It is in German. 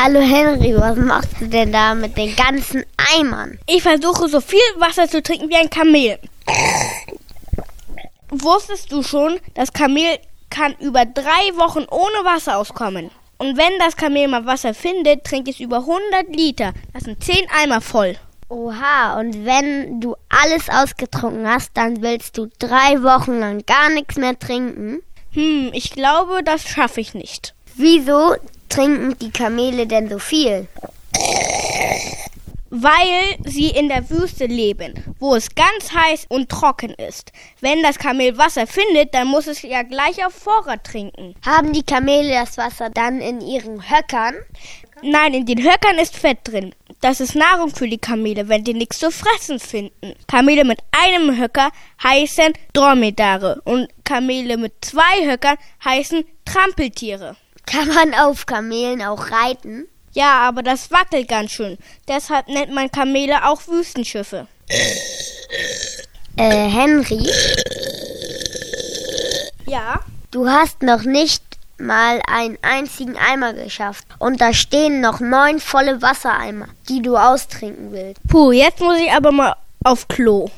Hallo Henry, was machst du denn da mit den ganzen Eimern? Ich versuche so viel Wasser zu trinken wie ein Kamel. Wusstest du schon, das Kamel kann über drei Wochen ohne Wasser auskommen? Und wenn das Kamel mal Wasser findet, trinkt es über 100 Liter. Das sind 10 Eimer voll. Oha, und wenn du alles ausgetrunken hast, dann willst du drei Wochen lang gar nichts mehr trinken? Hm, ich glaube, das schaffe ich nicht. Wieso trinken die Kamele denn so viel? Weil sie in der Wüste leben, wo es ganz heiß und trocken ist. Wenn das Kamel Wasser findet, dann muss es ja gleich auf Vorrat trinken. Haben die Kamele das Wasser dann in ihren Höckern? Nein, in den Höckern ist Fett drin. Das ist Nahrung für die Kamele, wenn die nichts zu fressen finden. Kamele mit einem Höcker heißen Dromedare und Kamele mit zwei Höckern heißen Trampeltiere. Kann man auf Kamelen auch reiten? Ja, aber das wackelt ganz schön. Deshalb nennt man Kamele auch Wüstenschiffe. Äh, Henry, Ja? du hast noch nicht mal einen einzigen Eimer geschafft. Und da stehen noch neun volle Wassereimer, die du austrinken willst. Puh, jetzt muss ich aber mal auf Klo.